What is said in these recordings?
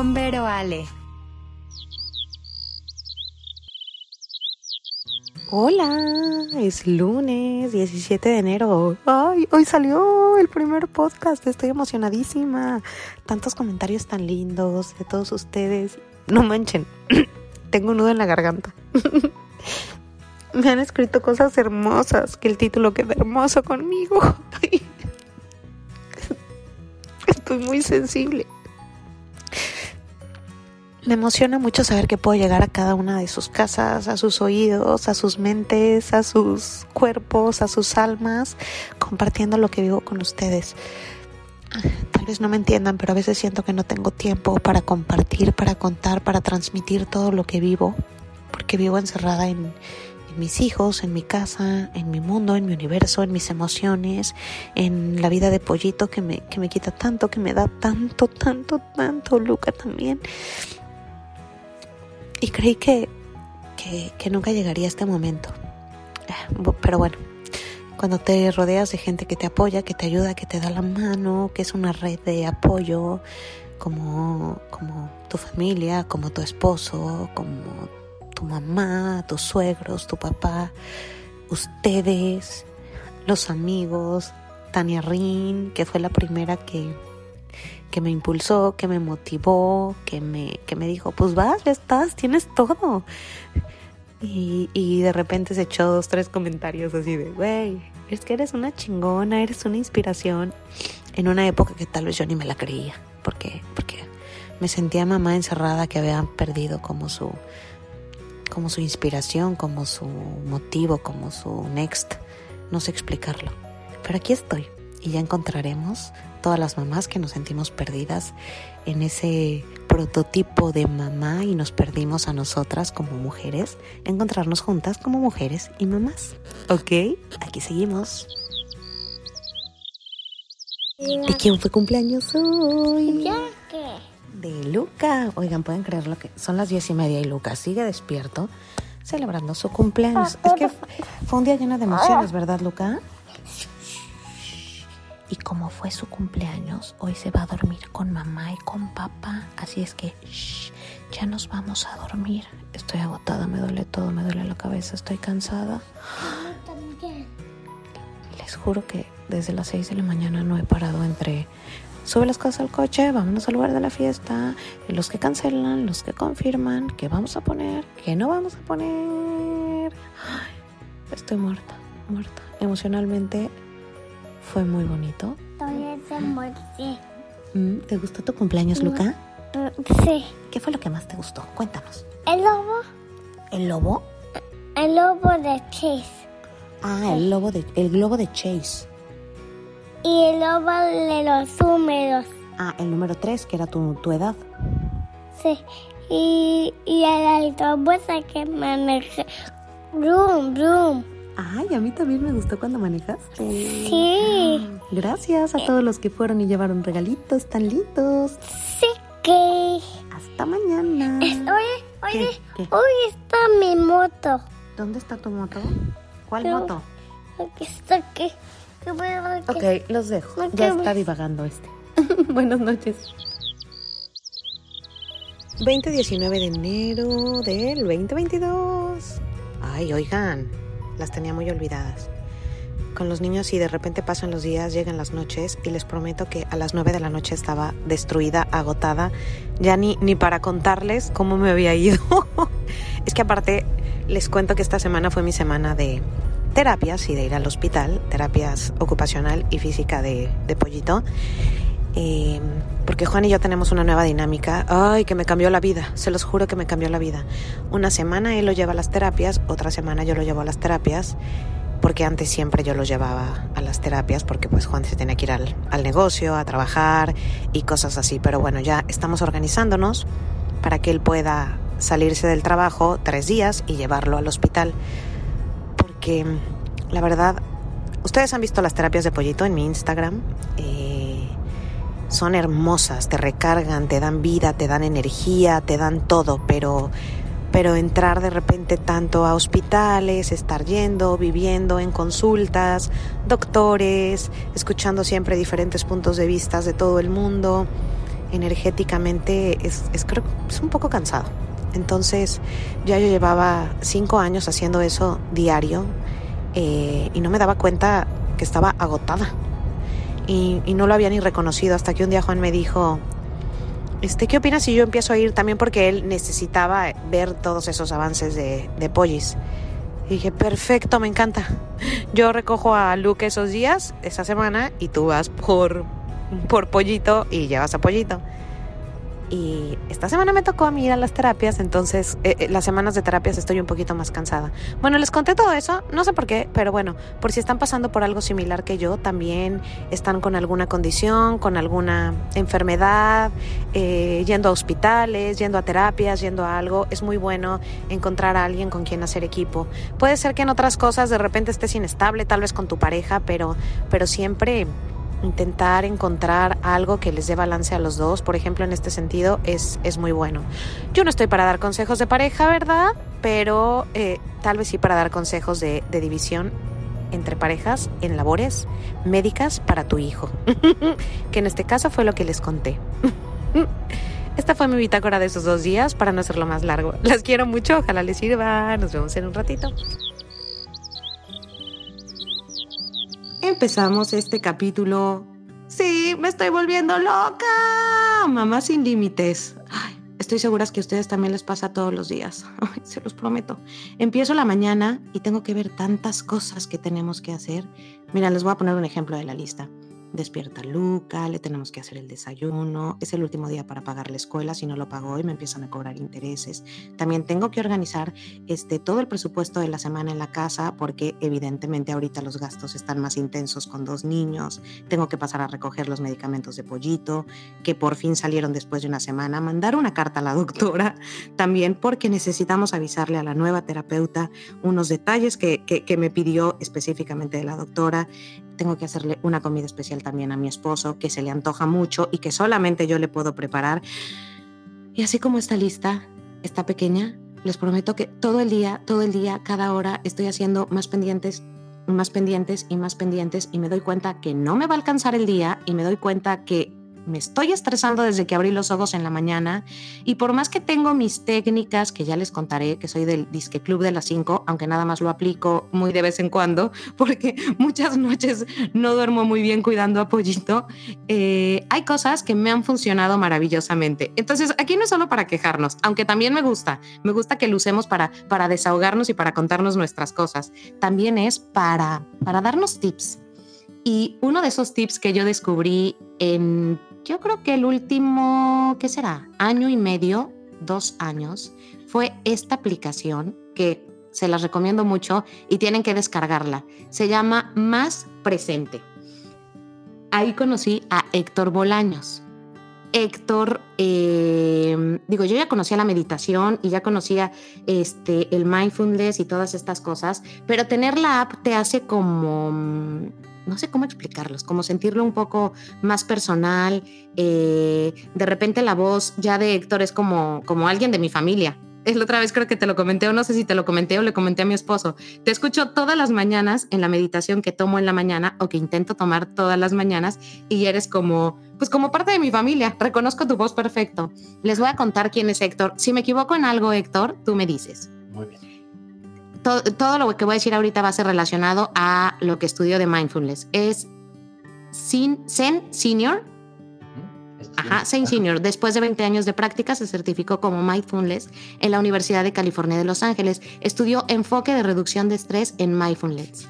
con Vero Ale. Hola, es lunes 17 de enero. Ay, hoy salió el primer podcast. Estoy emocionadísima. Tantos comentarios tan lindos de todos ustedes. No manchen, tengo un nudo en la garganta. Me han escrito cosas hermosas, que el título queda hermoso conmigo. Estoy muy sensible. Me emociona mucho saber que puedo llegar a cada una de sus casas, a sus oídos, a sus mentes, a sus cuerpos, a sus almas, compartiendo lo que vivo con ustedes. Tal vez no me entiendan, pero a veces siento que no tengo tiempo para compartir, para contar, para transmitir todo lo que vivo, porque vivo encerrada en, en mis hijos, en mi casa, en mi mundo, en mi universo, en mis emociones, en la vida de pollito que me, que me quita tanto, que me da tanto, tanto, tanto, Luca también. Y creí que, que, nunca llegaría este momento. Eh, pero bueno, cuando te rodeas de gente que te apoya, que te ayuda, que te da la mano, que es una red de apoyo, como, como tu familia, como tu esposo, como tu mamá, tus suegros, tu papá, ustedes, los amigos, Tania Rin, que fue la primera que, que me impulsó, que me motivó, que me, que me dijo, pues vas, ya estás, tienes todo. Y, y de repente se echó dos, tres comentarios así de, güey, es que eres una chingona, eres una inspiración. En una época que tal vez yo ni me la creía, porque, porque me sentía mamá encerrada que había perdido como su, como su inspiración, como su motivo, como su next. No sé explicarlo. Pero aquí estoy y ya encontraremos todas las mamás que nos sentimos perdidas en ese prototipo de mamá y nos perdimos a nosotras como mujeres, encontrarnos juntas como mujeres y mamás. ¿Ok? Aquí seguimos. ¿De quién fue cumpleaños hoy? De Luca. Oigan, pueden creer lo que son las diez y media y Luca sigue despierto celebrando su cumpleaños. Es que fue un día lleno de emociones, ¿verdad, Luca? Y como fue su cumpleaños, hoy se va a dormir con mamá y con papá. Así es que shh, ya nos vamos a dormir. Estoy agotada, me duele todo, me duele la cabeza, estoy cansada. Les juro que desde las 6 de la mañana no he parado entre sube las cosas al coche, vámonos al lugar de la fiesta, los que cancelan, los que confirman, qué vamos a poner, qué no vamos a poner. Estoy muerta, muerta. Emocionalmente fue muy bonito. Mm, ¿Te gustó tu cumpleaños, Luca? Sí. ¿Qué fue lo que más te gustó? Cuéntanos. El lobo. ¿El lobo? El lobo de Chase. Ah, el lobo de, el globo de Chase. Y el lobo de los húmedos. Ah, el número 3, que era tu, tu edad. Sí. Y, y el autobús que maneja. Brum, brum. Ay, a mí también me gustó cuando manejaste. Sí. Gracias a todos los que fueron y llevaron regalitos tan lindos. Sí que. Hasta mañana. Es- oye, oye, ¿Qué? ¿Qué? hoy está mi moto. ¿Dónde está tu moto? ¿Cuál moto? Aquí está aquí. Ok, los dejo. Ya está divagando este. Buenas noches. 20-19 de enero del 2022. Ay, oigan, las tenía muy olvidadas. Con los niños y de repente pasan los días, llegan las noches y les prometo que a las 9 de la noche estaba destruida, agotada, ya ni, ni para contarles cómo me había ido. es que aparte les cuento que esta semana fue mi semana de terapias y de ir al hospital, terapias ocupacional y física de, de pollito. Eh, porque Juan y yo tenemos una nueva dinámica, ay, que me cambió la vida, se los juro que me cambió la vida. Una semana él lo lleva a las terapias, otra semana yo lo llevo a las terapias, porque antes siempre yo lo llevaba a las terapias, porque pues Juan se tenía que ir al, al negocio, a trabajar y cosas así. Pero bueno, ya estamos organizándonos para que él pueda salirse del trabajo tres días y llevarlo al hospital. Porque la verdad, ustedes han visto las terapias de pollito en mi Instagram. Eh, son hermosas, te recargan, te dan vida, te dan energía, te dan todo, pero pero entrar de repente tanto a hospitales, estar yendo, viviendo en consultas, doctores, escuchando siempre diferentes puntos de vista de todo el mundo, energéticamente es, es, creo, es un poco cansado. Entonces ya yo llevaba cinco años haciendo eso diario eh, y no me daba cuenta que estaba agotada. Y, no lo había ni reconocido hasta que un día Juan me dijo, este, ¿qué opinas si yo empiezo a ir también porque él necesitaba ver todos esos avances de, de Pollis? Y dije, perfecto, me encanta. Yo recojo a Luke esos días, esa semana, y tú vas por, por Pollito y llevas a Pollito. Y esta semana me tocó a mí ir a las terapias, entonces eh, eh, las semanas de terapias estoy un poquito más cansada. Bueno, les conté todo eso, no sé por qué, pero bueno, por si están pasando por algo similar que yo, también están con alguna condición, con alguna enfermedad, eh, yendo a hospitales, yendo a terapias, yendo a algo, es muy bueno encontrar a alguien con quien hacer equipo. Puede ser que en otras cosas de repente estés inestable, tal vez con tu pareja, pero, pero siempre intentar encontrar algo que les dé balance a los dos, por ejemplo, en este sentido, es, es muy bueno. Yo no estoy para dar consejos de pareja, ¿verdad? Pero eh, tal vez sí para dar consejos de, de división entre parejas en labores médicas para tu hijo, que en este caso fue lo que les conté. Esta fue mi bitácora de esos dos días para no hacerlo más largo. Las quiero mucho, ojalá les sirva. Nos vemos en un ratito. Empezamos este capítulo. Sí, me estoy volviendo loca. Mamá sin límites. estoy segura que a ustedes también les pasa todos los días. se los prometo. Empiezo la mañana y tengo que ver tantas cosas que tenemos que hacer. Mira, les voy a poner un ejemplo de la lista despierta Luca, le tenemos que hacer el desayuno, es el último día para pagar la escuela, si no lo pago hoy me empiezan a cobrar intereses. También tengo que organizar este, todo el presupuesto de la semana en la casa porque evidentemente ahorita los gastos están más intensos con dos niños, tengo que pasar a recoger los medicamentos de pollito, que por fin salieron después de una semana, mandar una carta a la doctora, también porque necesitamos avisarle a la nueva terapeuta unos detalles que, que, que me pidió específicamente de la doctora, tengo que hacerle una comida especial también a mi esposo, que se le antoja mucho y que solamente yo le puedo preparar. Y así como esta lista está pequeña, les prometo que todo el día, todo el día, cada hora estoy haciendo más pendientes, más pendientes y más pendientes y me doy cuenta que no me va a alcanzar el día y me doy cuenta que me estoy estresando desde que abrí los ojos en la mañana y por más que tengo mis técnicas, que ya les contaré, que soy del Disque Club de las 5, aunque nada más lo aplico muy de vez en cuando, porque muchas noches no duermo muy bien cuidando a Pollito, eh, hay cosas que me han funcionado maravillosamente. Entonces, aquí no es solo para quejarnos, aunque también me gusta, me gusta que lo usemos para, para desahogarnos y para contarnos nuestras cosas, también es para, para darnos tips. Y uno de esos tips que yo descubrí en yo creo que el último, ¿qué será? Año y medio, dos años, fue esta aplicación que se las recomiendo mucho y tienen que descargarla. Se llama Más Presente. Ahí conocí a Héctor Bolaños. Héctor, eh, digo, yo ya conocía la meditación y ya conocía este, el mindfulness y todas estas cosas, pero tener la app te hace como no sé cómo explicarlos, como sentirlo un poco más personal. Eh, de repente la voz ya de Héctor es como, como alguien de mi familia. Es la otra vez creo que te lo comenté o no sé si te lo comenté o le comenté a mi esposo. Te escucho todas las mañanas en la meditación que tomo en la mañana o que intento tomar todas las mañanas y eres como, pues como parte de mi familia. Reconozco tu voz perfecto. Les voy a contar quién es Héctor. Si me equivoco en algo, Héctor, tú me dices. Muy bien todo, lo que voy a decir ahorita va a ser relacionado a lo que estudio de mindfulness. Es Zen Senior. Ajá, Zen Senior. Después de 20 años de práctica, se certificó como Mindfulness en la Universidad de California de Los Ángeles. Estudió enfoque de reducción de estrés en Mindfulness.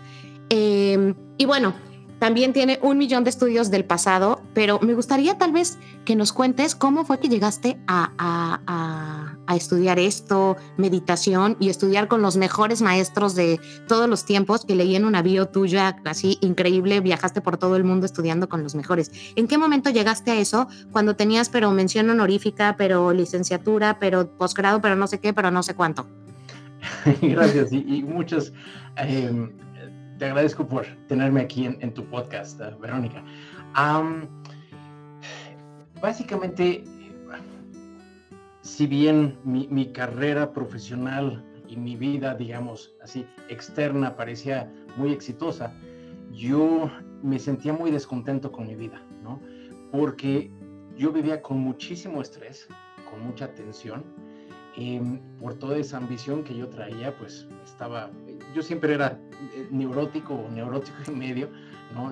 Em, y bueno, también tiene un millón de estudios del pasado, pero me gustaría tal vez que nos cuentes cómo fue que llegaste a, estudiar esto, meditación y estudiar con los mejores maestros de todos los tiempos, que leí en una bio tuya así increíble, viajaste por todo el mundo estudiando con los mejores. ¿En qué momento llegaste a eso? Cuando tenías, pero mención honorífica, pero licenciatura, pero posgrado, pero no sé qué, pero no sé cuánto. Gracias y, muchas... Em, te agradezco por tenerme aquí en, tu podcast, eh, Verónica. básicamente, si bien mi, carrera profesional y mi vida, digamos así, externa parecía muy exitosa, yo me sentía muy descontento con mi vida, ¿no? Porque yo vivía con muchísimo estrés, con mucha tensión, em, por toda esa ambición que yo traía, pues estaba, yo siempre era eh, neurótico o neurótico en medio,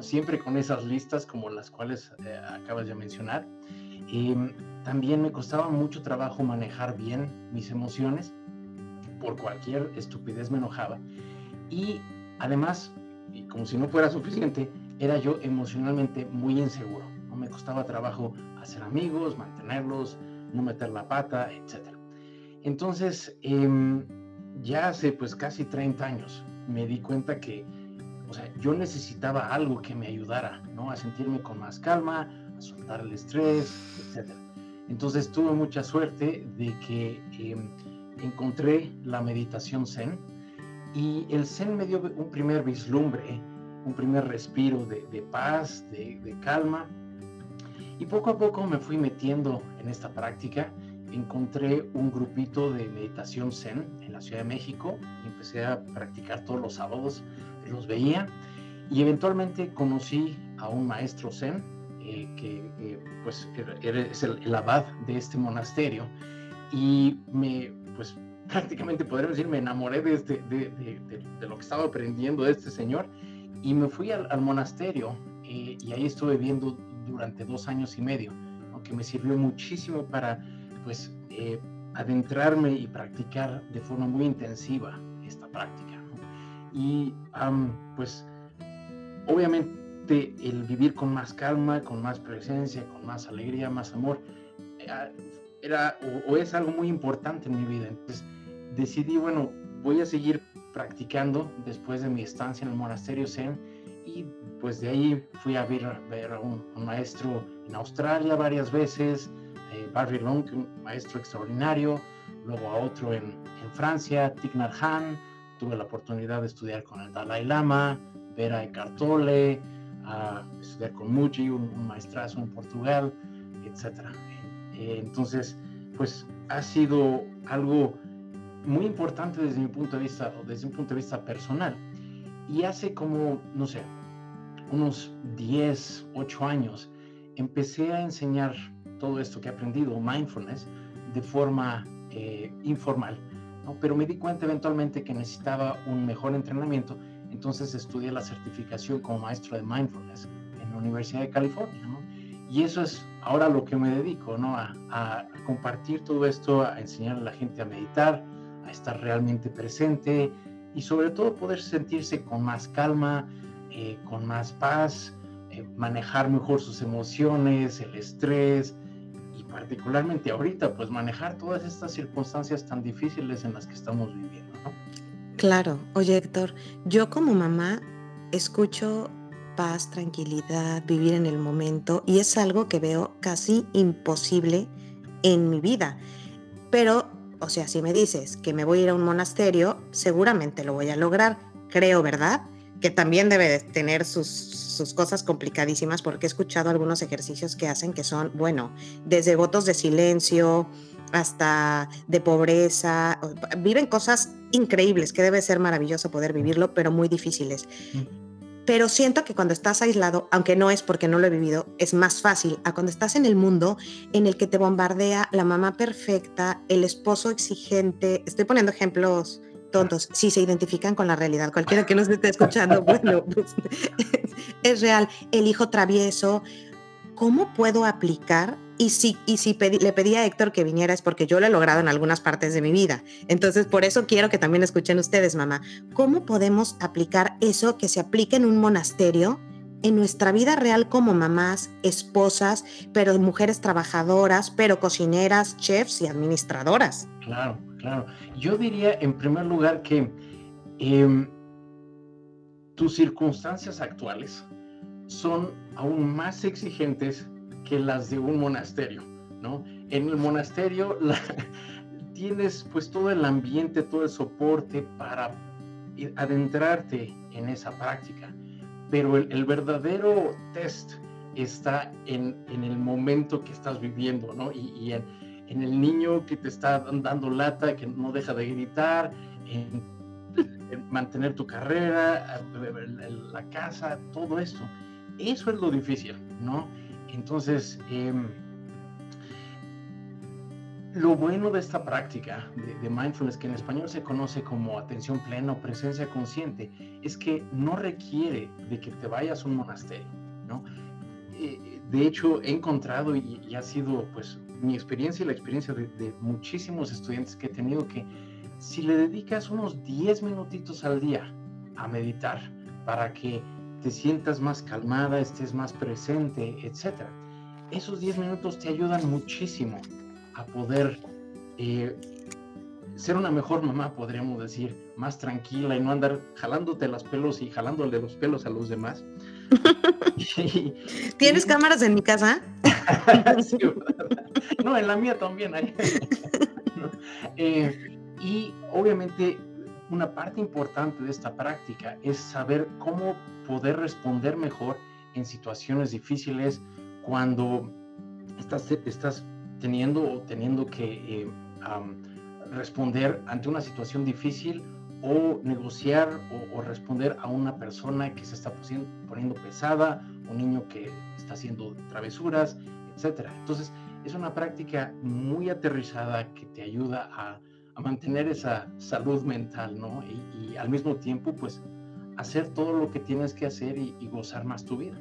Siempre con esas listas como las cuales eh, acabas de mencionar. Em, también me costaba mucho trabajo manejar bien mis emociones, por cualquier estupidez me enojaba. Y además, y como si no fuera suficiente, era yo emocionalmente muy inseguro. Me costaba trabajo hacer amigos, mantenerlos, no meter la pata, etc. Entonces, em, ya hace pues casi 30 años me di cuenta que, o sea, yo necesitaba algo que me ayudara, ¿no? A sentirme con más calma, a soltar el estrés, etc. Entonces tuve mucha suerte de que em, encontré la meditación zen y el zen me dio un primer vislumbre, un primer respiro de, paz, de, de calma. Y poco a poco me fui metiendo en esta práctica encontré un grupito de meditación zen en la Ciudad de México y empecé a practicar todos los sábados, los veía y eventualmente conocí a un maestro zen eh, que eh, pues es el, abad de este monasterio y me pues prácticamente podríamos decir me enamoré de, este, de, de, lo que estaba aprendiendo de este señor y me fui al, monasterio eh, y ahí estuve viendo durante dos años y medio, que me sirvió muchísimo para pues eh, adentrarme y practicar de forma muy intensiva esta práctica. Y pues obviamente el vivir con más calma, con más presencia, con más alegría, más amor, eh, era o, es algo muy importante en mi vida. Entonces decidí, bueno, voy a seguir practicando después de mi estancia en el monasterio Zen y pues de ahí fui a ver, ver a un maestro en Australia varias veces, eh, Barry Long, un maestro extraordinario, luego a otro en, en Francia, Thich Nhat Hanh, tuve la oportunidad de estudiar con el Dalai Lama, ver a Eckhart Tolle, a estudiar con Muji, un, maestrazo en Portugal, etc. Eh, entonces, pues ha sido algo muy importante desde mi punto de vista, o desde un punto de vista personal. Y hace como, no sé, unos 10, 8 años, empecé a enseñar todo esto que he aprendido, mindfulness, de forma eh, informal. Pero me di cuenta eventualmente que necesitaba un mejor entrenamiento, entonces estudié la certificación como maestro de mindfulness en la Universidad de California. Y eso es ahora lo que me dedico, ¿no? A, a, compartir todo esto, a enseñar a la gente a meditar, a estar realmente presente y sobre todo poder sentirse con más calma, eh, con más paz, eh, manejar mejor sus emociones, el estrés, particularmente ahorita, pues manejar todas estas circunstancias tan difíciles en las que estamos viviendo, ¿no? Claro, oye Héctor, yo como mamá escucho paz, tranquilidad, vivir en el momento y es algo que veo casi imposible en mi vida. Pero, o sea, si me dices que me voy a ir a un monasterio, seguramente lo voy a lograr, creo, ¿verdad? Que también debe tener sus sus cosas complicadísimas porque he escuchado algunos ejercicios que hacen que son, bueno, desde votos de silencio hasta de pobreza, viven cosas increíbles que debe ser maravilloso poder vivirlo, pero muy difíciles. Pero siento que cuando estás aislado, aunque no es porque no lo he vivido, es más fácil a cuando estás en el mundo en el que te bombardea la mamá perfecta, el esposo exigente. Estoy poniendo ejemplos tontos, si se identifican con la realidad. Cualquiera que nos esté escuchando, bueno, pues, es real. El hijo travieso, ¿cómo puedo aplicar? Y si, y si le pedí a Héctor que viniera es porque yo lo he logrado en algunas partes de mi vida. Entonces, por eso quiero que también escuchen ustedes, mamá. ¿Cómo podemos aplicar eso que se aplica en un monasterio? en nuestra vida real como mamás, esposas, pero mujeres trabajadoras, pero cocineras, chefs y administradoras. Claro, claro. Yo diría en primer lugar que em, tus circunstancias actuales son aún más exigentes que las de un monasterio, ¿no? En el monasterio tienes pues todo el ambiente, todo el soporte para adentrarte en esa práctica, pero el, verdadero test está en, el momento que estás viviendo, ¿no? Y, en, en, el niño que te está dando lata, que no deja de gritar, en mantener tu carrera, la casa, todo esto. Eso es lo difícil, ¿no? Entonces, em, lo bueno de esta práctica de, mindfulness, que en español se conoce como atención plena o presencia consciente, es que no requiere de que te vayas a un monasterio, ¿no? Eh, de hecho, he encontrado y, ha sido pues mi experiencia y la experiencia de, muchísimos estudiantes que he tenido que si le dedicas unos 10 minutitos al día a meditar para que te sientas más calmada, estés más presente, etcétera, esos 10 minutos te ayudan muchísimo a poder eh, ser una mejor mamá, podríamos decir, más tranquila y no andar jalándote los pelos y jalándole los pelos a los demás. ¿Tienes cámaras en mi casa? no, en la mía también hay. Eh, y obviamente una parte importante de esta práctica es saber cómo poder responder mejor en situaciones difíciles cuando estás, estás teniendo o teniendo que eh, responder ante una situación difícil o negociar o, responder a una persona que se está poniendo pesada, un niño que está haciendo travesuras, etcétera. Entonces, es una práctica muy aterrizada que te ayuda a, mantener esa salud mental, ¿no? Y, al mismo tiempo, pues, hacer todo lo que tienes que hacer y, y gozar más tu vida.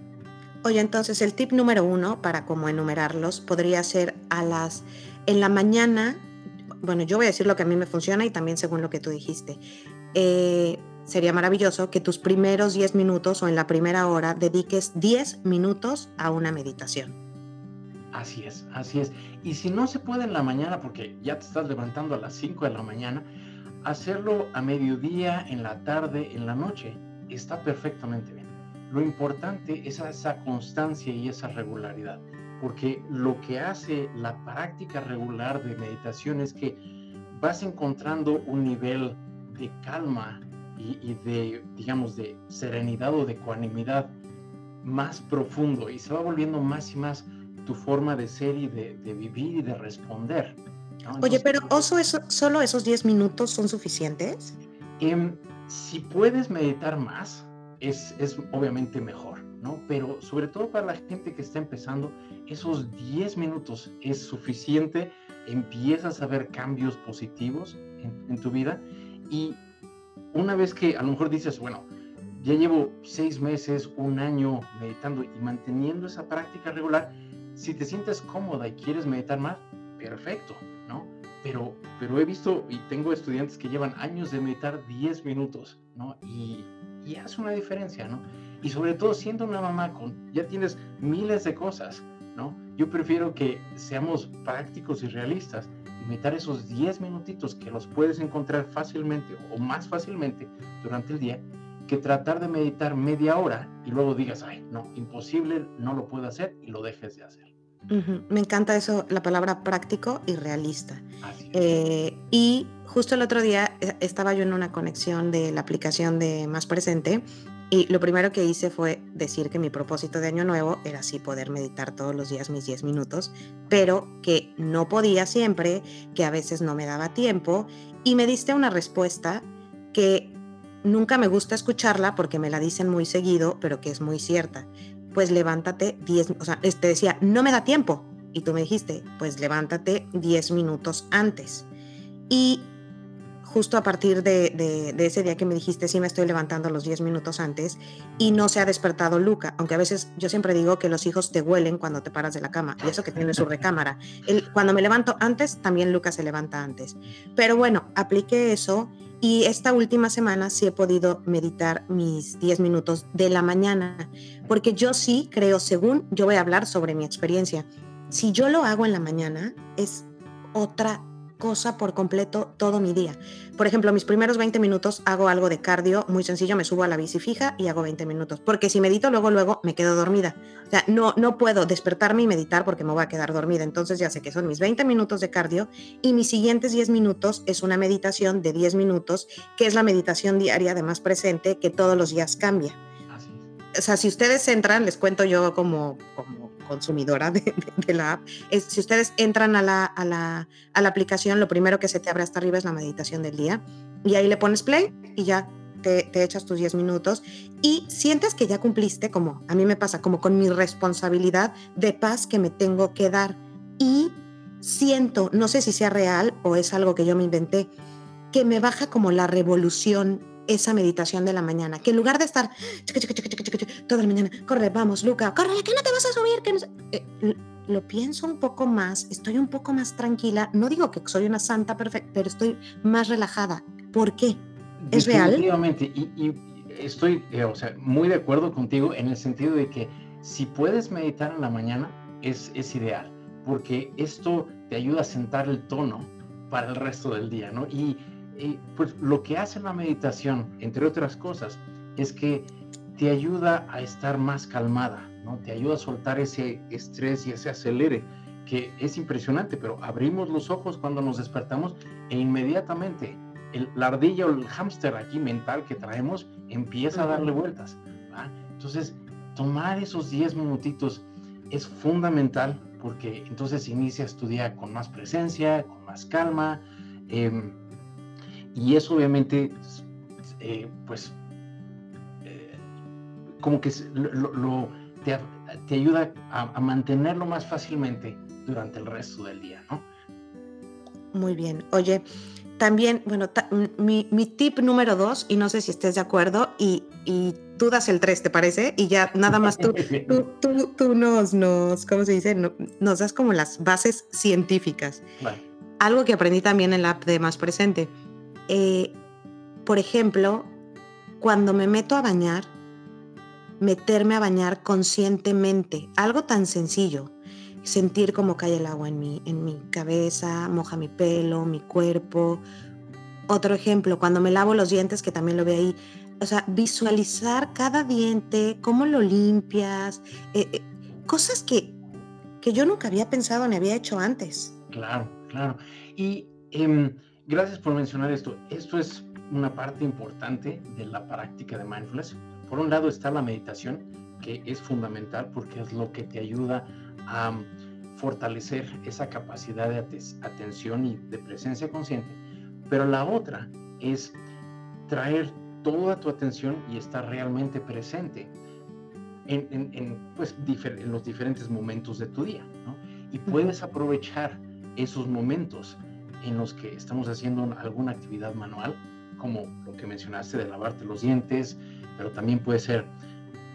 Oye, entonces el tip número uno para como enumerarlos podría ser a las, en la mañana, bueno, yo voy a decir lo que a mí me funciona y también según lo que tú dijiste. Eh, sería maravilloso que tus primeros 10 minutos o en la primera hora dediques 10 minutos a una meditación. Así es, así es. Y si no se puede en la mañana, porque ya te estás levantando a las 5 de la mañana, hacerlo a mediodía, en la tarde, en la noche, está perfectamente bien. Lo importante es esa constancia y esa regularidad, porque lo que hace la práctica regular de meditación es que vas encontrando un nivel de calma y, de, digamos, de serenidad o de ecuanimidad más profundo y se va volviendo más y más tu forma de ser y de, vivir y de responder. Oye, pero ¿oso eso, solo esos 10 minutos son suficientes? Em, si puedes meditar más, es, obviamente mejor, ¿no? Pero sobre todo para la gente que está empezando, esos 10 minutos es suficiente, empiezas a ver cambios positivos en, tu vida y una vez que a lo mejor dices, bueno, ya llevo seis meses, un año meditando y manteniendo esa práctica regular, si te sientes cómoda y quieres meditar más, perfecto, ¿no? Pero, pero he visto y tengo estudiantes que llevan años de meditar 10 minutos, ¿no? Y y hace una diferencia, ¿no? Y sobre todo siendo una mamá con, ya tienes miles de cosas, ¿no? Yo prefiero que seamos prácticos y realistas y meter esos 10 minutitos que los puedes encontrar fácilmente o más fácilmente durante el día, que tratar de meditar media hora y luego digas, ay, no, imposible, no lo puedo hacer y lo dejes de hacer. Me encanta eso, la palabra práctico y realista. Eh, y justo el otro día eh, estaba yo en una conexión de la aplicación de Más Presente y lo primero que hice fue decir que mi propósito de año nuevo era así poder meditar todos los días mis 10 minutos, pero que no podía siempre, que a veces no me daba tiempo y me diste una respuesta que nunca me gusta escucharla porque me la dicen muy seguido, pero que es muy cierta pues levántate 10, o sea, te decía, no me da tiempo. Y tú me dijiste, pues levántate 10 minutos antes. Y justo a partir de, ese día que me dijiste, sí me estoy levantando los 10 minutos antes y no se ha despertado Luca, aunque a veces yo siempre digo que los hijos te huelen cuando te paras de la cama y eso que tiene su recámara. El, cuando me levanto antes, también Luca se levanta antes. Pero bueno, apliqué eso y esta última semana sí he podido meditar mis 10 minutos de la mañana, porque yo sí creo, según yo voy a hablar sobre mi experiencia, si yo lo hago en la mañana es otra cosa por completo todo mi día. Por ejemplo, mis primeros 20 minutos hago algo de cardio muy sencillo, me subo a la bici fija y hago 20 minutos, porque si medito luego, luego me quedo dormida. O sea, no, no puedo despertarme y meditar porque me voy a quedar dormida. Entonces ya sé que son mis 20 minutos de cardio y mis siguientes 10 minutos es una meditación de 10 minutos, que es la meditación diaria de más presente que todos los días cambia. O sea, si ustedes entran, les cuento yo como, como consumidora de, la app, es, si ustedes entran a la, a, la, a la aplicación, lo primero que se te abre hasta arriba es la meditación del día y ahí le pones play y ya te, te, echas tus 10 minutos y sientes que ya cumpliste, como a mí me pasa, como con mi responsabilidad de paz que me tengo que dar. Y siento, no sé si sea real o es algo que yo me inventé, que me baja como la revolución esa meditación de la mañana, que en lugar de estar toda la mañana, corre, vamos, Luca, corre, que no te vas a subir, que no eh, lo pienso un poco más, estoy un poco más tranquila, no digo que soy una santa perfecta, pero estoy más relajada. ¿Por qué? ¿Es real? Y, y estoy, eh, o sea, muy de acuerdo contigo en el sentido de que si puedes meditar en la mañana, es, es ideal, porque esto te ayuda a sentar el tono para el resto del día, ¿no? Y, pues lo que hace la meditación, entre otras cosas, es que te ayuda a estar más calmada, ¿no? Te ayuda a soltar ese estrés y ese acelere, que es impresionante, pero abrimos los ojos cuando nos despertamos e inmediatamente el, la ardilla o el hámster aquí mental que traemos empieza a darle vueltas. Entonces, tomar esos 10 minutitos es fundamental porque entonces inicias tu día con más presencia, con más calma, em, y eso obviamente, eh, pues, eh, como que lo, te, ayuda a, mantenerlo más fácilmente durante el resto del día, ¿no? Muy bien. Oye, también, bueno, mi, tip número dos, y no sé si estés de acuerdo, y, y tú das el 3, ¿te parece? Y ya nada más tú, tú, tú, nos, nos, ¿cómo se dice? nos das como las bases científicas. Algo que aprendí también en la app de Más Presente. Eh, por ejemplo, cuando me meto a bañar, meterme a bañar conscientemente, algo tan sencillo, sentir cómo cae el agua en mi, en mi cabeza, moja mi pelo, mi cuerpo. Otro ejemplo, cuando me lavo los dientes, que también lo ve ahí, o sea, visualizar cada diente, cómo lo limpias, eh, eh, cosas que, que yo nunca había pensado ni había hecho antes. Claro, claro. Y em, gracias por mencionar esto. Esto es una parte importante de la práctica de mindfulness. Por un lado está la meditación, que es fundamental porque es lo que te ayuda a fortalecer esa capacidad de atención y de presencia consciente. Pero la otra es traer toda tu atención y estar realmente presente en, pues, en los diferentes momentos de tu día. Y puedes aprovechar esos momentos en los que estamos haciendo alguna actividad manual, como lo que mencionaste de lavarte los dientes, pero también puede ser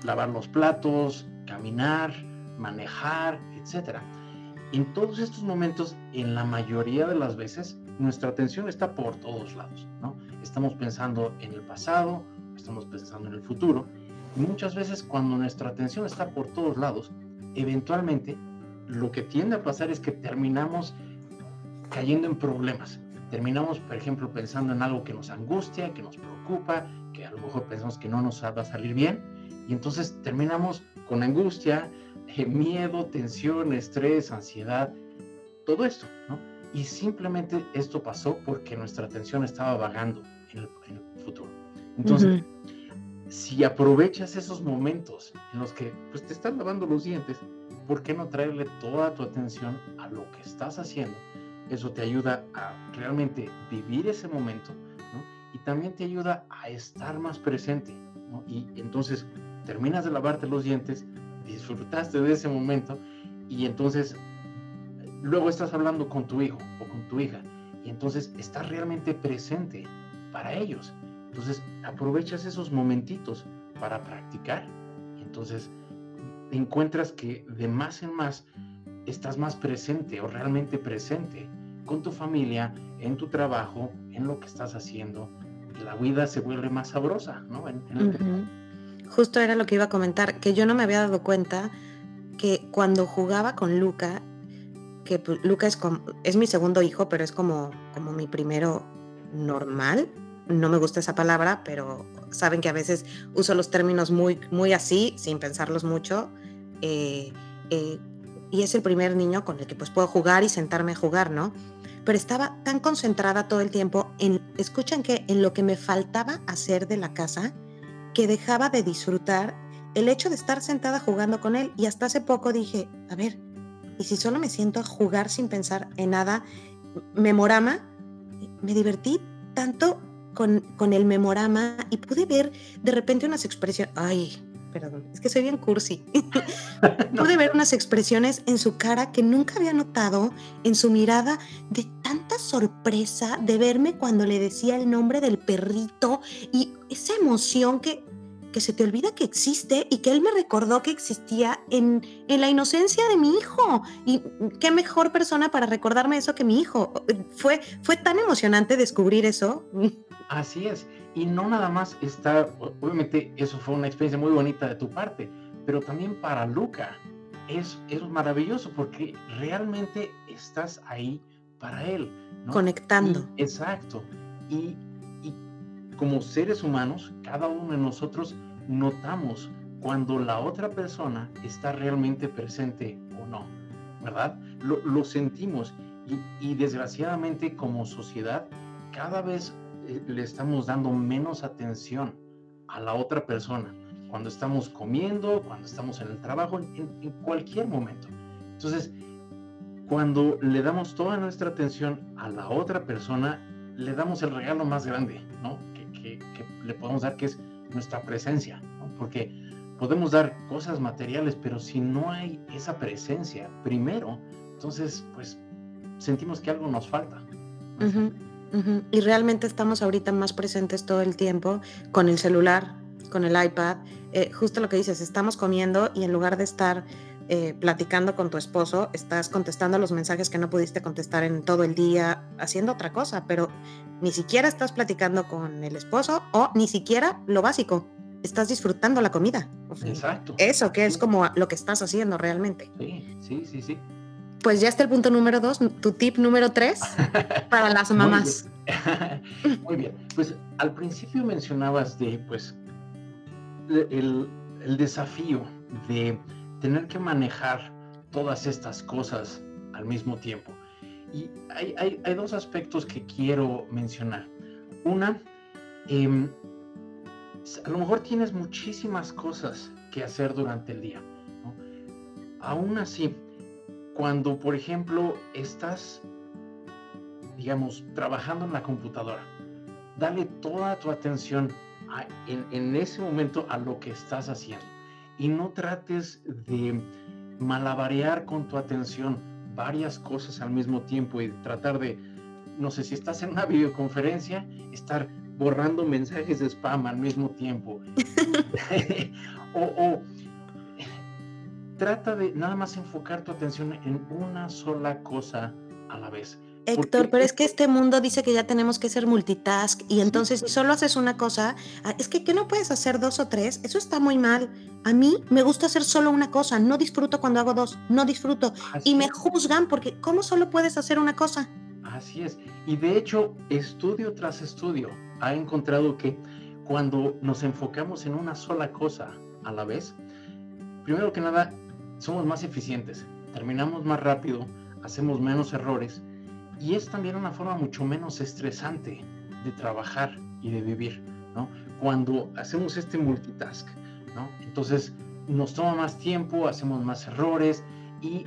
lavar los platos, caminar, manejar, etc. En todos estos momentos, en la mayoría de las veces, nuestra atención está por todos lados, ¿no? Estamos pensando en el pasado, estamos pensando en el futuro, muchas veces cuando nuestra atención está por todos lados, eventualmente lo que tiende a pasar es que terminamos cayendo en problemas. Terminamos, por ejemplo, pensando en algo que nos angustia, que nos preocupa, que a lo mejor pensamos que no nos va a salir bien, y entonces terminamos con angustia, eh, miedo, tensión, estrés, ansiedad, todo esto, ¿no? Y simplemente esto pasó porque nuestra atención estaba vagando en el, futuro. Entonces, si aprovechas esos momentos en los que pues, te están lavando los dientes, ¿por qué no traerle toda tu atención a lo que estás haciendo? Eso te ayuda a realmente vivir ese momento, ¿no? Y también te ayuda a estar más presente, ¿no? Y entonces terminas de lavarte los dientes, disfrutaste de ese momento y entonces luego estás hablando con tu hijo o con tu hija y entonces estás realmente presente para ellos. Entonces aprovechas esos momentitos para practicar entonces encuentras que de más en más estás más presente o realmente presente con tu familia, en tu trabajo, en lo que estás haciendo. La vida se vuelve más sabrosa, ¿no? Justo era lo que iba a comentar, que yo no me había dado cuenta que cuando jugaba con Luca que pues, Luca es, es mi segundo hijo, pero es como, como mi primero normal. No me gusta esa palabra, pero saben que a veces uso los términos muy, muy así, sin pensarlos mucho. Eh, eh, y es el primer niño con el que pues puedo jugar y sentarme a jugar, ¿no? Pero estaba tan concentrada todo el tiempo en, escuchan que en lo que me faltaba hacer de la casa, que dejaba de disfrutar el hecho de estar sentada jugando con él. Y hasta hace poco dije, a ver, y si solo me siento a jugar sin pensar en nada, memorama, me divertí tanto con, con el memorama y pude ver de repente unas expresiones, ay, perdón, es que soy bien cursi. Pude ver unas expresiones en su cara que nunca había notado, en su mirada de tanta sorpresa de verme cuando le decía el nombre del perrito y esa emoción que, que se te olvida que existe y que él me recordó que existía en, en la inocencia de mi hijo. Y qué mejor persona para recordarme eso que mi hijo. Fue, fue tan emocionante descubrir eso. Así es. Y no nada más está, obviamente eso fue una experiencia muy bonita de tu parte, pero también para Luca es, es maravilloso porque realmente estás ahí para él. Conectando. exacto. Y, y como seres humanos, cada uno de nosotros notamos cuando la otra persona está realmente presente o no, ¿verdad? Lo, lo sentimos y, y desgraciadamente como sociedad cada vez le estamos dando menos atención a la otra persona cuando estamos comiendo, cuando estamos en el trabajo, en, cualquier momento. Entonces, cuando le damos toda nuestra atención a la otra persona, le damos el regalo más grande, ¿no? Que, que, que le podemos dar, que es nuestra presencia, ¿no? Porque podemos dar cosas materiales, pero si no hay esa presencia primero, entonces, pues, sentimos que algo nos falta. Uh y realmente estamos ahorita más presentes todo el tiempo con el celular, con el iPad. Eh, justo lo que dices, estamos comiendo y en lugar de estar eh, platicando con tu esposo, estás contestando los mensajes que no pudiste contestar en todo el día, haciendo otra cosa, pero ni siquiera estás platicando con el esposo o ni siquiera lo básico, estás disfrutando la comida. Exacto. Eso que es como lo que estás haciendo realmente. Sí, sí, sí, sí pues ya está el punto número dos, tu tip número tres para las mamás. Muy bien. Pues al principio mencionabas de, pues, el, desafío de tener que manejar todas estas cosas al mismo tiempo. Y hay, dos aspectos que quiero mencionar. Una, em, a lo mejor tienes muchísimas cosas que hacer durante el día. Aún así, cuando, por ejemplo, estás, digamos, trabajando en la computadora, dale toda tu atención en, ese momento a lo que estás haciendo y no trates de malabarear con tu atención varias cosas al mismo tiempo y tratar de, no sé, si estás en una videoconferencia, estar borrando mensajes de spam al mismo tiempo. o trata de nada más enfocar tu atención en una sola cosa a la vez. Héctor, pero es que este mundo dice que ya tenemos que ser multitask y entonces si solo haces una cosa, ah, es que ¿qué no puedes hacer dos o tres? Eso está muy mal. A mí me gusta hacer solo una cosa, no disfruto cuando hago dos, no disfruto. y me juzgan porque ¿cómo solo puedes hacer una cosa? Así es. Y de hecho, estudio tras estudio ha encontrado que cuando nos enfocamos en una sola cosa a la vez, primero que nada, somos más eficientes, terminamos más rápido, hacemos menos errores y es también una forma mucho menos estresante de trabajar y de vivir, ¿no? Cuando hacemos este multitask, ¿no? Entonces nos toma más tiempo, hacemos más errores y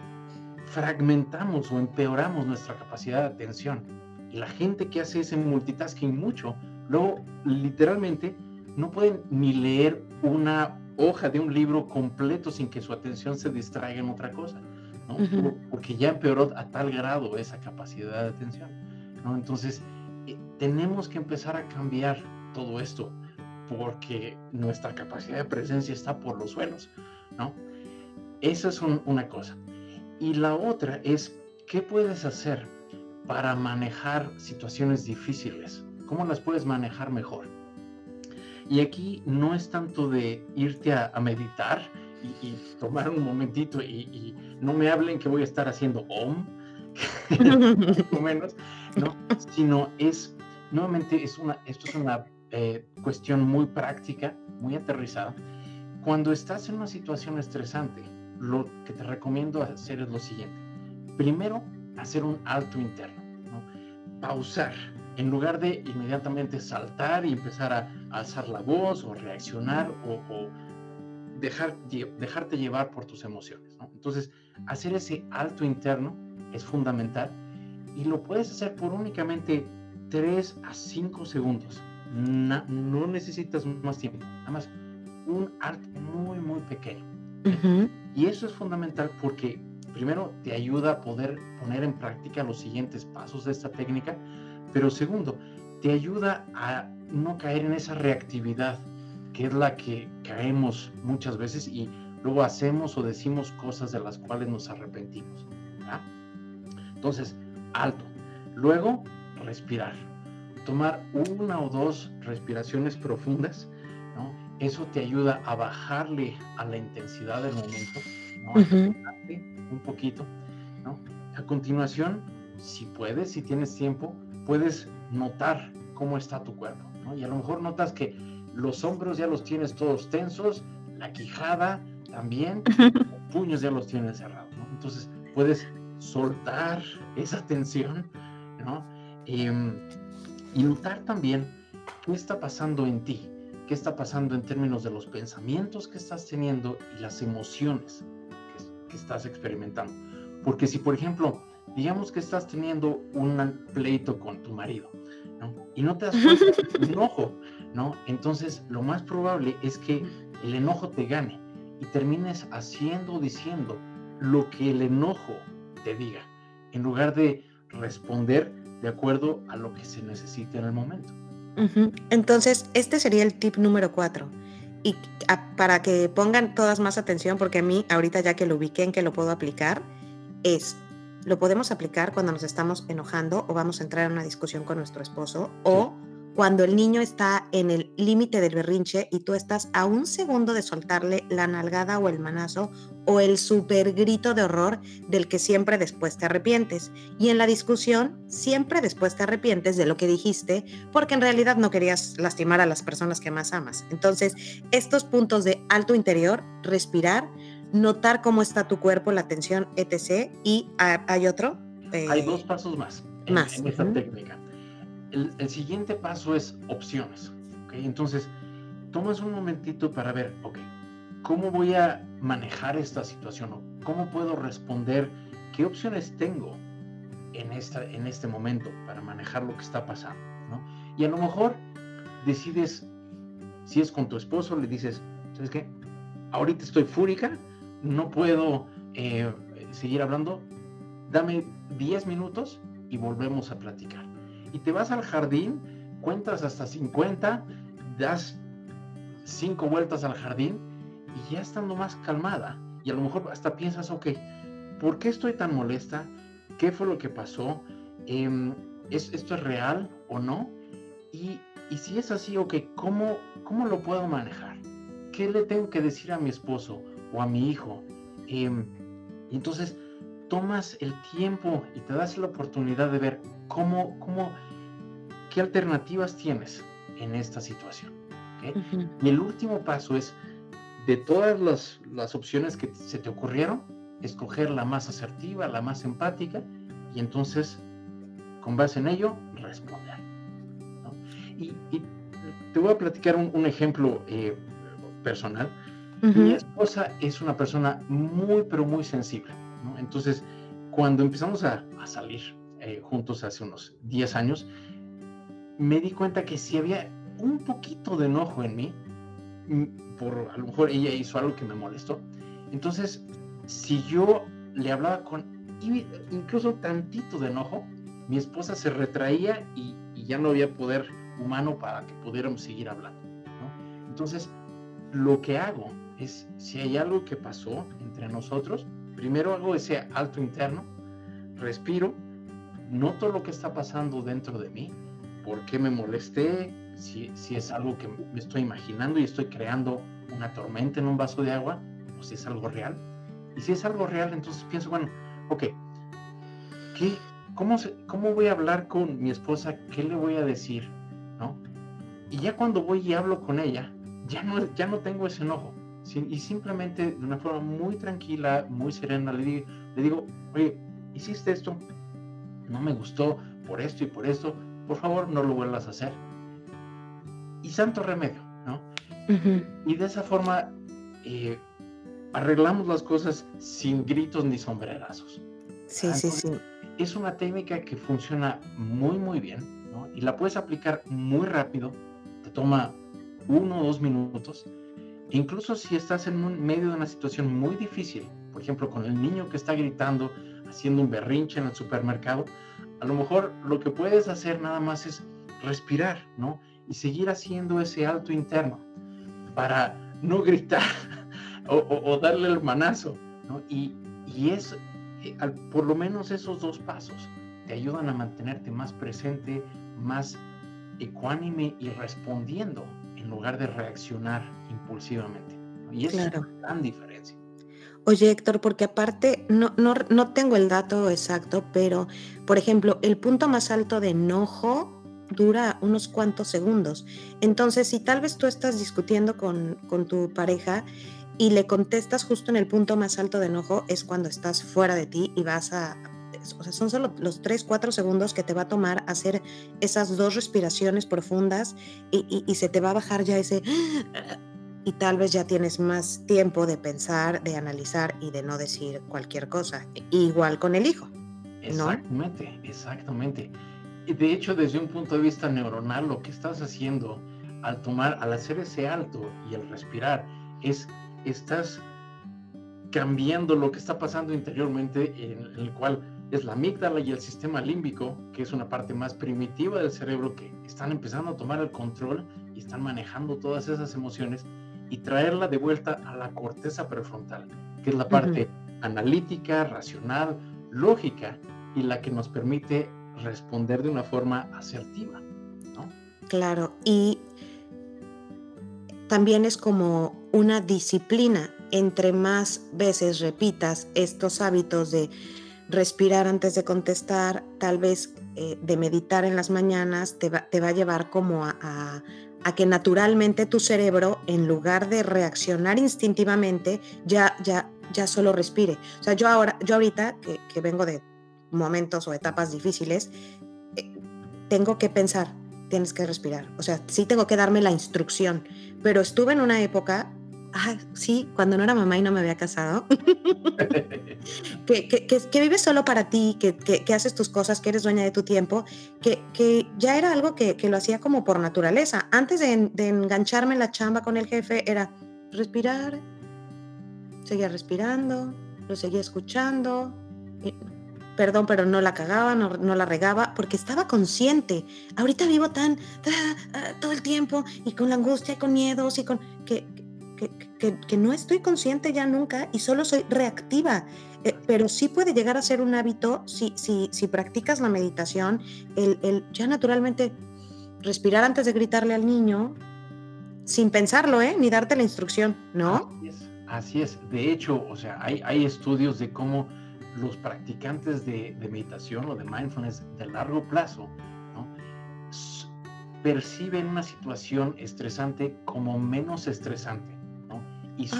fragmentamos o empeoramos nuestra capacidad de atención. Y la gente que hace ese multitasking mucho, luego literalmente no pueden ni leer una hoja de un libro completo sin que su atención se distraiga en otra cosa, ¿no? Porque ya empeoró a tal grado esa capacidad de atención, ¿no? Entonces, eh, tenemos que empezar a cambiar todo esto porque nuestra capacidad de presencia está por los suelos, ¿no? Esa es una cosa. Y la otra es, ¿qué puedes hacer para manejar situaciones difíciles? ¿Cómo las puedes manejar mejor? Y aquí no es tanto de irte a, meditar y, tomar un momentito y, no me hablen que voy a estar haciendo om, menos, ¿no? sino es, nuevamente, es una, esto es una eh, cuestión muy práctica, muy aterrizada. Cuando estás en una situación estresante, lo que te recomiendo hacer es lo siguiente. Primero, hacer un alto interno, ¿no? pausar, en lugar de inmediatamente saltar y empezar a, alzar la voz o reaccionar o, dejar, dejarte llevar por tus emociones. Entonces, hacer ese alto interno es fundamental y lo puedes hacer por únicamente 3 a 5 segundos. no necesitas más tiempo, nada más un alt muy, muy pequeño. Y eso es fundamental porque primero te ayuda a poder poner en práctica los siguientes pasos de esta técnica, pero segundo, te ayuda a no caer en esa reactividad que es la que caemos muchas veces y luego hacemos o decimos cosas de las cuales nos arrepentimos. Entonces, alto. Luego, respirar. Tomar una o dos respiraciones profundas, ¿no? Eso te ayuda a bajarle a la intensidad del momento, ¿no? Un poquito, ¿no? A continuación, si puedes, si tienes tiempo, puedes notar cómo está tu cuerpo, ¿no? Y a lo mejor notas que los hombros ya los tienes todos tensos, la quijada también, los puños ya los tienes cerrados, ¿no? Entonces, puedes soltar esa tensión, ¿no? Em, y notar también qué está pasando en ti, qué está pasando en términos de los pensamientos que estás teniendo y las emociones que, estás experimentando. Porque si, por ejemplo, digamos que estás teniendo un pleito con tu marido, ¿no? Y no te das cuenta de enojo, ¿no? Entonces, lo más probable es que el enojo te gane y termines haciendo o diciendo lo que el enojo te diga, en lugar de responder de acuerdo a lo que se necesite en el momento. Entonces, este sería el tip número cuatro. Y para que pongan todas más atención, porque a mí, ahorita ya que lo ubiqué en que lo puedo aplicar, es, lo podemos aplicar cuando nos estamos enojando o vamos a entrar en una discusión con nuestro esposo o cuando el niño está en el límite del berrinche y tú estás a un segundo de soltarle la nalgada o el manazo o el super grito de horror del que siempre después te arrepientes. Y en la discusión, siempre después te arrepientes de lo que dijiste porque en realidad no querías lastimar a las personas que más amas. Entonces, estos puntos de alto interior, respirar, notar cómo está tu cuerpo, la tensión, etc. Y hay otro. hay dos pasos más en, más. en esta técnica el, siguiente paso es opciones. ¿okay? Entonces, tomas un momentito para ver, ok, ¿cómo voy a manejar esta situación? ¿Cómo puedo responder? ¿Qué opciones tengo en, esta, en este momento para manejar lo que está pasando? ¿no? Y a lo mejor decides, si es con tu esposo, le dices, ¿sabes qué? Ahorita estoy fúrica, no puedo eh, seguir hablando, dame 10 minutos y volvemos a platicar y te vas al jardín, cuentas hasta 50, das cinco vueltas al jardín y ya estando más calmada. Y a lo mejor hasta piensas, ok, ¿por qué estoy tan molesta? ¿Qué fue lo que pasó? Em, ¿es, ¿Esto es real o no? Y, y, si es así, ok, ¿cómo, ¿cómo lo puedo manejar? ¿Qué le tengo que decir a mi esposo o a mi hijo? Em, y entonces tomas el tiempo y te das la oportunidad de ver cómo, cómo ¿Qué alternativas tienes en esta situación? Y el último paso es, de todas las, las, opciones que se te ocurrieron, escoger la más asertiva, la más empática, y entonces, con base en ello, responder. Y, te voy a platicar un, ejemplo eh, personal. Mi esposa es una persona muy, pero muy sensible. Entonces, cuando empezamos a, a salir eh, juntos hace unos 10 años, me di cuenta que si había un poquito de enojo en mí, mm, por a lo mejor ella hizo algo que me molestó, entonces si yo le hablaba con incluso tantito de enojo, mi esposa se retraía y, ya no había poder humano para que pudiéramos seguir hablando. Entonces, lo que hago es, si hay algo que pasó entre nosotros, primero hago ese alto interno, respiro, noto lo que está pasando dentro de mí, por qué me molesté, si, si, es algo que me estoy imaginando y estoy creando una tormenta en un vaso de agua, o si es algo real. Y si es algo real, entonces pienso, bueno, ok, ¿qué, cómo, ¿cómo voy a hablar con mi esposa? ¿Qué le voy a decir? ¿No? Y ya cuando voy y hablo con ella, ya no, ya no tengo ese enojo. Y simplemente de una forma muy tranquila, muy serena, le digo, le digo, oye, hiciste esto, no me gustó por esto y por esto, por favor no lo vuelvas a hacer. Y santo remedio, ¿no? Y de esa forma eh, arreglamos las cosas sin gritos ni sombrerazos. Sí, sí, sí. Es una técnica que funciona muy, muy bien, ¿no? Y la puedes aplicar muy rápido, te toma uno o dos minutos Incluso si estás en un medio de una situación muy difícil, por ejemplo, con el niño que está gritando, haciendo un berrinche en el supermercado, a lo mejor lo que puedes hacer nada más es respirar, ¿no? Y seguir haciendo ese alto interno para no gritar o, darle el manazo, ¿no? Y, y es, eh, por lo menos esos dos pasos te ayudan a mantenerte más presente, más ecuánime y respondiendo en lugar de reaccionar impulsivamente. Y es una gran diferencia. Oye, Héctor, porque aparte, no, no, no tengo el dato exacto, pero, por ejemplo, el punto más alto de enojo dura unos cuantos segundos. Entonces, si tal vez tú estás discutiendo con, con, tu pareja y le contestas justo en el punto más alto de enojo, es cuando estás fuera de ti y vas a... O sea, son solo los 3, 4 segundos que te va a tomar hacer esas dos respiraciones profundas y, y se te va a bajar ya ese y tal vez ya tienes más tiempo de pensar, de analizar y de no decir cualquier cosa. Igual con el hijo. Exactamente, exactamente. Y de hecho, desde un punto de vista neuronal, lo que estás haciendo al tomar, al hacer ese alto y al respirar, es estás cambiando lo que está pasando interiormente, en el cual es la amígdala y el sistema límbico, que es una parte más primitiva del cerebro que están empezando a tomar el control y están manejando todas esas emociones y traerla de vuelta a la corteza prefrontal, que es la parte analítica, racional, lógica y la que nos permite responder de una forma asertiva. ¿no? Claro, y también es como una disciplina. Entre más veces repitas estos hábitos de respirar antes de contestar, tal vez eh, de meditar en las mañanas, te va, te va a llevar como a a que naturalmente tu cerebro, en lugar de reaccionar instintivamente, ya, ya, ya solo respire. O sea, yo ahora, yo ahorita que, vengo de momentos o etapas difíciles, eh, tengo que pensar, tienes que respirar. O sea, sí tengo que darme la instrucción, pero estuve en una época ah, sí, cuando no era mamá y no me había casado, que, que, vives solo para ti, que, haces tus cosas, que eres dueña de tu tiempo, que, ya era algo que, lo hacía como por naturaleza. Antes de, engancharme en la chamba con el jefe, era respirar, seguía respirando, lo seguía escuchando. perdón, pero no la cagaba, no, no, la regaba, porque estaba consciente. Ahorita vivo tan todo el tiempo y con la angustia y con miedos y con que, que, no estoy consciente ya nunca y solo soy reactiva. Eh, pero sí puede llegar a ser un hábito si, si, si practicas la meditación, el, el, ya naturalmente respirar antes de gritarle al niño, sin pensarlo, ¿eh? ni darte la instrucción, ¿no? Así es, De hecho, o sea, hay, hay estudios de cómo los practicantes de, de meditación o de mindfulness de largo plazo ¿no? perciben una situación estresante como menos estresante y su,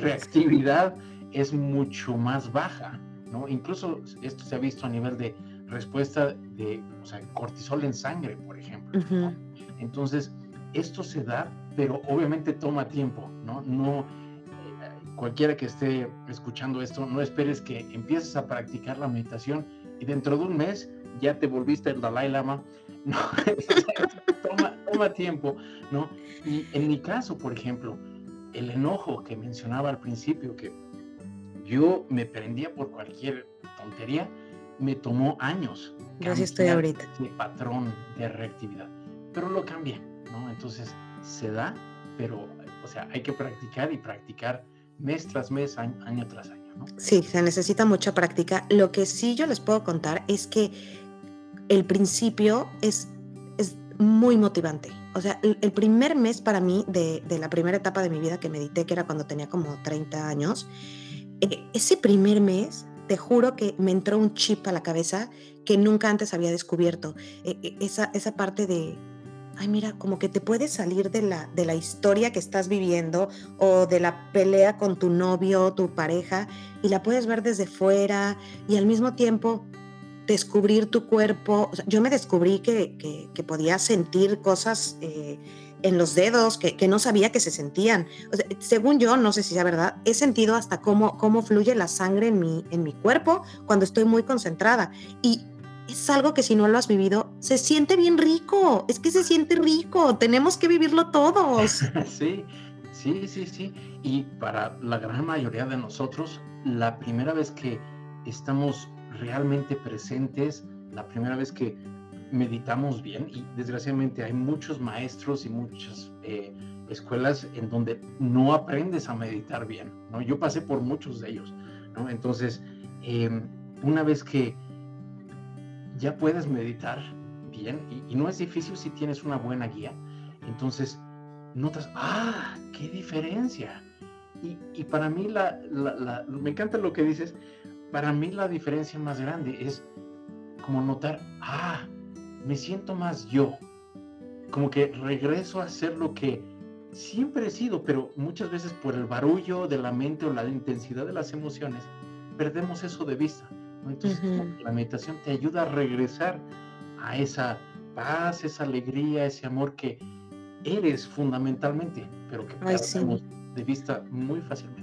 reactividad es mucho más baja, ¿no? Incluso esto se ha visto a nivel de respuesta de o sea, cortisol en sangre, por ejemplo. Entonces, esto se da, pero obviamente toma tiempo, ¿no? No eh, cualquiera que esté escuchando esto, no esperes que empieces a practicar la meditación y dentro de un mes ya te volviste el Dalai Lama. No, toma, toma tiempo, ¿no? Y en mi caso, por ejemplo, el enojo que mencionaba al principio, que yo me prendía por cualquier tontería, me tomó años. Así estoy ahorita. Mi patrón de reactividad. Pero lo cambié, ¿no? Entonces se da, pero, o sea, hay que practicar y practicar mes tras mes, año, tras año, ¿no? Sí, se necesita mucha práctica. Lo que sí yo les puedo contar es que el principio es, es muy motivante o sea, el, primer mes para mí de, la primera etapa de mi vida que medité, que era cuando tenía como 30 años, eh, ese primer mes, te juro que me entró un chip a la cabeza que nunca antes había descubierto. E, e, esa, esa parte de, ay, mira, como que te puedes salir de la, de la historia que estás viviendo o de la pelea con tu novio, tu pareja, y la puedes ver desde fuera y al mismo tiempo descubrir tu cuerpo. yo me descubrí que, que, podía sentir cosas eh, en los dedos que, que, no sabía que se sentían. según yo, no sé si sea verdad, he sentido hasta cómo, cómo fluye la sangre en mi, en mi cuerpo cuando estoy muy concentrada. Y es algo que si no lo has vivido, se siente bien rico. Es que se siente rico. Tenemos que vivirlo todos. Sí, Sí, sí, sí. Y para la gran mayoría de nosotros, la primera vez que estamos realmente presentes, la primera vez que meditamos bien, y desgraciadamente hay muchos maestros y muchas eh, escuelas en donde no aprendes a meditar bien, ¿no? Yo pasé por muchos de ellos, ¿no? Entonces, em, una vez que ya puedes meditar bien, y, no es difícil si tienes una buena guía, entonces notas, ah, qué diferencia. Y, para mí, la, me encanta lo que dices, para mí la diferencia más grande es como notar, ah, me siento más yo, como que regreso a ser lo que siempre he sido, pero muchas veces por el barullo de la mente o la intensidad de las emociones, perdemos eso de vista. Entonces, la meditación te ayuda a regresar a esa paz, esa alegría, ese amor que eres fundamentalmente, pero que perdemos de vista muy fácilmente.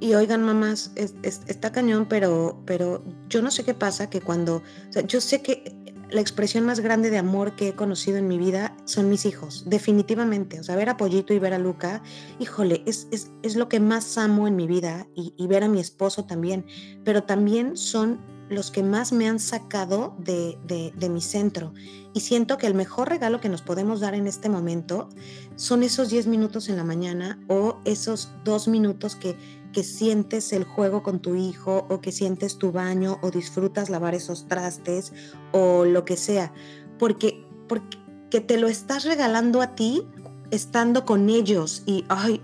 Y oigan, mamás, está cañón, pero, pero yo no sé qué pasa, que cuando, yo sé que la expresión más grande de amor que he conocido en mi vida son mis hijos, definitivamente. O sea, ver a Pollito y ver a Luca, híjole, es, es, lo que más amo en mi vida y, ver a mi esposo también, pero también son los que más me han sacado de, de, mi centro. Y siento que el mejor regalo que nos podemos dar en este momento son esos 10 minutos en la mañana o esos dos minutos que que sientes el juego con tu hijo o que sientes tu baño o disfrutas lavar esos trastes o lo que sea, porque, porque te lo estás regalando a ti estando con ellos y, ay,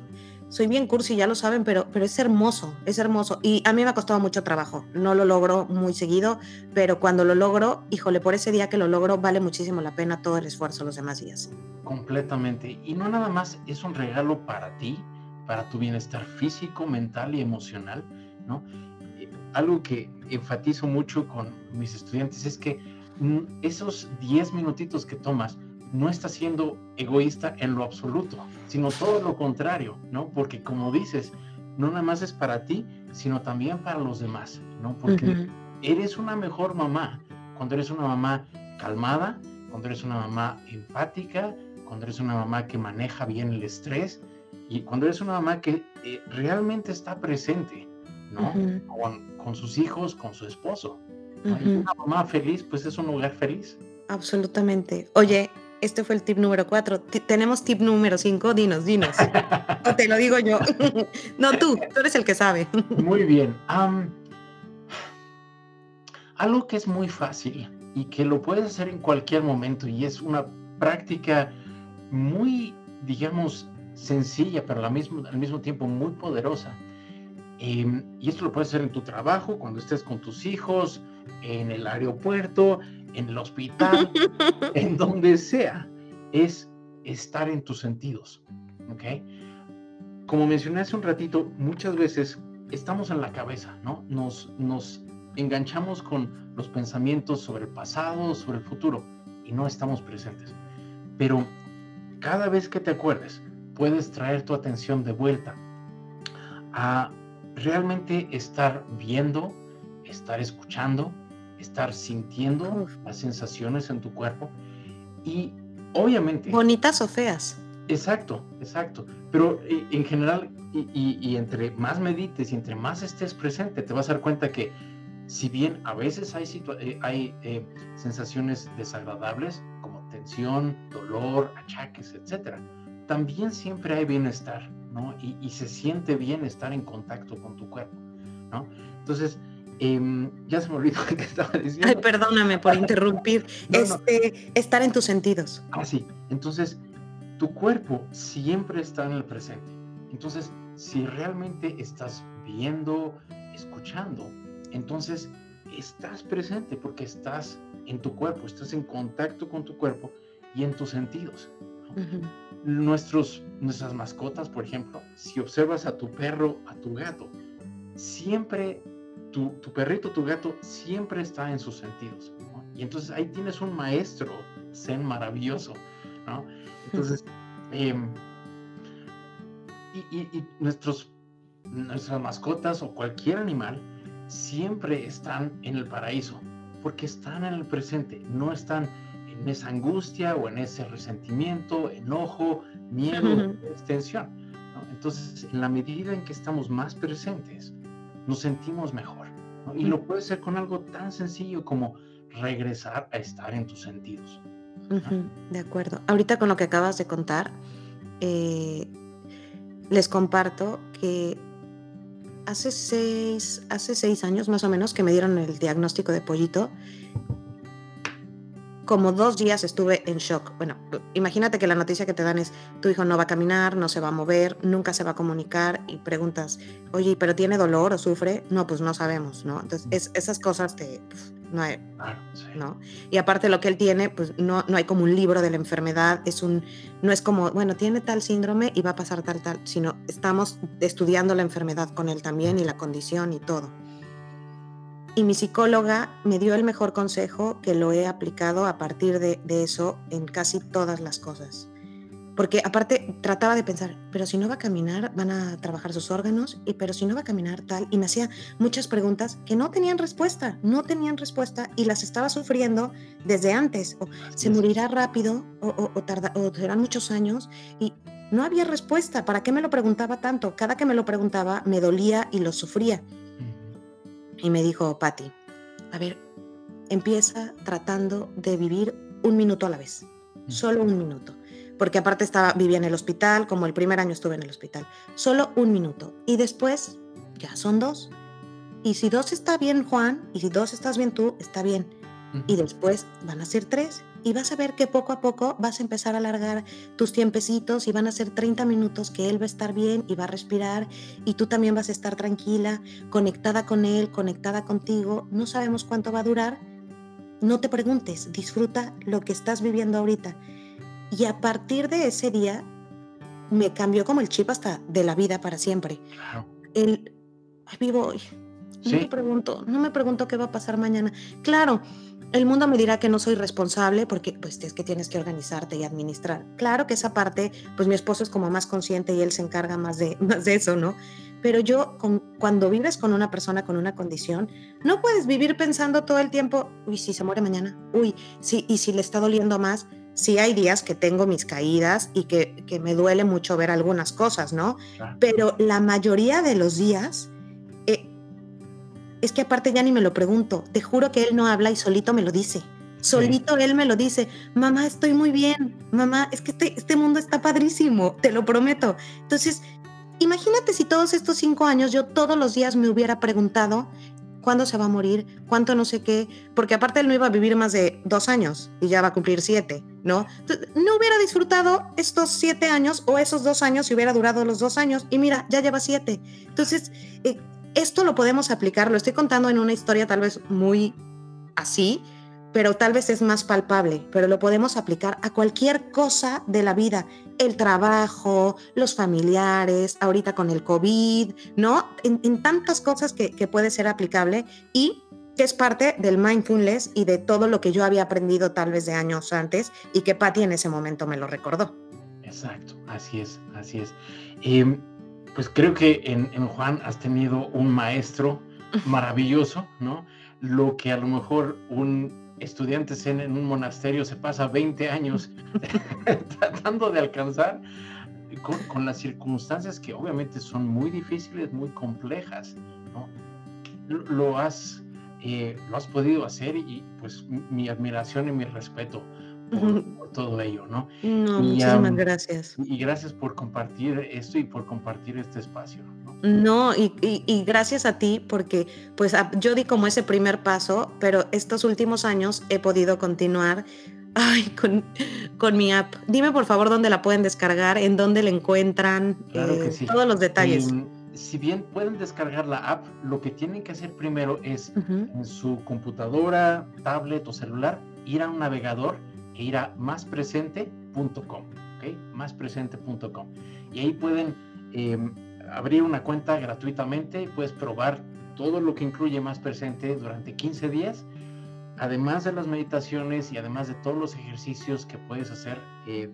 soy bien cursi, ya lo saben, pero, pero es hermoso, es hermoso. Y a mí me ha costado mucho trabajo, no lo logro muy seguido, pero cuando lo logro, híjole, por ese día que lo logro, vale muchísimo la pena todo el esfuerzo los demás días. Completamente. Y no nada más es un regalo para ti, para tu bienestar físico, mental y emocional, ¿no? Eh, algo que enfatizo mucho con mis estudiantes es que mm, esos 10 minutitos que tomas no estás siendo egoísta en lo absoluto, sino todo lo contrario, ¿no? Porque como dices, no nada más es para ti, sino también para los demás, ¿no? Porque eres una mejor mamá cuando eres una mamá calmada, cuando eres una mamá empática, cuando eres una mamá que maneja bien el estrés, y cuando eres una mamá que eh, realmente está presente, ¿no? con, sus hijos, con su esposo. una mamá feliz, pues es un hogar feliz. Absolutamente. Oye, este fue el tip número cuatro. tenemos tip número cinco. Dinos, dinos. o te lo digo yo. no tú, tú eres el que sabe. muy bien. algo que es muy fácil y que lo puedes hacer en cualquier momento y es una práctica muy, digamos, sencilla, pero al mismo, al mismo tiempo muy poderosa. Em, y esto lo puedes hacer en tu trabajo, cuando estés con tus hijos, en el aeropuerto, en el hospital, en donde sea. Es estar en tus sentidos. ¿Ok? Como mencioné hace un ratito, muchas veces estamos en la cabeza, ¿no? Nos, nos enganchamos con los pensamientos sobre el pasado, sobre el futuro, y no estamos presentes. Pero cada vez que te acuerdes puedes traer tu atención de vuelta a realmente estar viendo, estar escuchando, estar sintiendo las sensaciones en tu cuerpo y obviamente... Bonitas o feas. Exacto, exacto. Pero eh, en general, y, entre más medites y entre más estés presente, te vas a dar cuenta que si bien a veces hay, eh, hay eh, sensaciones desagradables como tensión, dolor, achaques, etcétera, también siempre hay bienestar, ¿no? Y, se siente bien estar en contacto con tu cuerpo, ¿no? Entonces, em, ya se me olvidó que estaba diciendo. Ay, perdóname por interrumpir. este, Estar en tus sentidos. Ah, sí. Entonces, tu cuerpo siempre está en el presente. Entonces, si realmente estás viendo, escuchando, entonces estás presente porque estás en tu cuerpo, estás en contacto con tu cuerpo y en tus sentidos. Nuestros, nuestras mascotas, por ejemplo, si observas a tu perro, a tu gato, siempre, tu, tu perrito, tu gato, siempre está en sus sentidos. Y entonces ahí tienes un maestro zen maravilloso. ¿no? Entonces, em, y, y, nuestros, nuestras mascotas o cualquier animal siempre están en el paraíso, porque están en el presente, no están en esa angustia o en ese resentimiento, enojo, miedo, extensión. Entonces, en la medida en que estamos más presentes, nos sentimos mejor. Y lo puede ser con algo tan sencillo como regresar a estar en tus sentidos. de acuerdo. Ahorita con lo que acabas de contar, eh, les comparto que hace seis, hace seis años más o menos que me dieron el diagnóstico de pollito, como dos días estuve en shock. Bueno, imagínate que la noticia que te dan es, tu hijo no va a caminar, no se va a mover, nunca se va a comunicar y preguntas, oye, ¿pero tiene dolor o sufre? No, pues no sabemos, ¿no? Entonces, esas cosas te, no hay, ¿no? Y aparte lo que él tiene, pues no, no hay como un libro de la enfermedad, es un, no es como, bueno, tiene tal síndrome y va a pasar tal, tal, sino estamos estudiando la enfermedad con él también y la condición y todo. Y mi psicóloga me dio el mejor consejo que lo he aplicado a partir de, de eso en casi todas las cosas. Porque aparte trataba de pensar, pero si no va a caminar, van a trabajar sus órganos, y pero si no va a caminar tal, y me hacía muchas preguntas que no tenían respuesta, no tenían respuesta y las estaba sufriendo desde antes, o se morirá rápido, o, o, tarda, o serán muchos años, y no había respuesta, ¿para qué me lo preguntaba tanto? Cada que me lo preguntaba me dolía y lo sufría. Y me dijo, Patti, a ver, empieza tratando de vivir un minuto a la vez, solo un minuto porque aparte estaba, vivía en el hospital, como el primer año estuve en el hospital. Solo un minuto. Y después ya son dos. Y si dos está bien, Juan, y si dos estás bien tú, está bien. Y después van a ser tres. Y vas a ver que poco a poco vas a empezar a alargar tus tiempecitos y van a ser 30 minutos que él va a estar bien y va a respirar y tú también vas a estar tranquila, conectada con él, conectada contigo. No sabemos cuánto va a durar. No te preguntes, disfruta lo que estás viviendo ahorita. Y a partir de ese día me cambió como el chip hasta de la vida para siempre. El, vivo hoy. No me pregunto, no me pregunto qué va a pasar mañana. Claro, el mundo me dirá que no soy responsable porque pues es que tienes que organizarte y administrar. Claro que esa parte, pues mi esposo es como más consciente y él se encarga más de, más de eso, ¿no? Pero yo, con, cuando vives con una persona con una condición, no puedes vivir pensando todo el tiempo, uy, si se muere mañana, uy, sí, y si le está doliendo más, sí hay días que tengo mis caídas y que, me duele mucho ver algunas cosas, ¿no? Pero la mayoría de los días, es que aparte ya ni me lo pregunto, te juro que él no habla y solito me lo dice. Solito él me lo dice, mamá, estoy muy bien, mamá, es que este, este mundo está padrísimo, te lo prometo. Entonces, imagínate si todos estos cinco años yo todos los días me hubiera preguntado cuándo se va a morir, cuánto no sé qué, porque aparte él no iba a vivir más de dos años y ya va a cumplir siete, ¿no? no hubiera disfrutado estos siete años o esos dos años si hubiera durado los dos años y mira, ya lleva siete. Entonces, eh, esto lo podemos aplicar, lo estoy contando en una historia tal vez muy así, pero tal vez es más palpable, pero lo podemos aplicar a cualquier cosa de la vida, el trabajo, los familiares, ahorita con el COVID, ¿no? En, tantas cosas que, puede ser aplicable y que es parte del mindfulness y de todo lo que yo había aprendido tal vez de años antes y que Patti en ese momento me lo recordó. Exacto, así es, así es. Em, pues creo que en, en Juan has tenido un maestro maravilloso, ¿no? Lo que a lo mejor un estudiantes en, un monasterio se pasa 20 años tratando de alcanzar con, las circunstancias que obviamente son muy difíciles, muy complejas, ¿no? Lo has, eh, lo has podido hacer y pues mi admiración y mi respeto por, todo ello, ¿no? No, muchísimas gracias. Y gracias por compartir esto y por compartir este espacio. No, y, gracias a ti porque pues yo di como ese primer paso, pero estos últimos años he podido continuar ay, con, con mi app. Dime por favor dónde la pueden descargar, en dónde la encuentran, eh, todos los detalles. si bien pueden descargar la app, lo que tienen que hacer primero es en su computadora, tablet o celular, ir a un navegador e ir a máspresente.com, ¿ok? Máspresente.com. Y ahí pueden... Em, abrir una cuenta gratuitamente y puedes probar todo lo que incluye Más Presente durante 15 días, además de las meditaciones y además de todos los ejercicios que puedes hacer eh,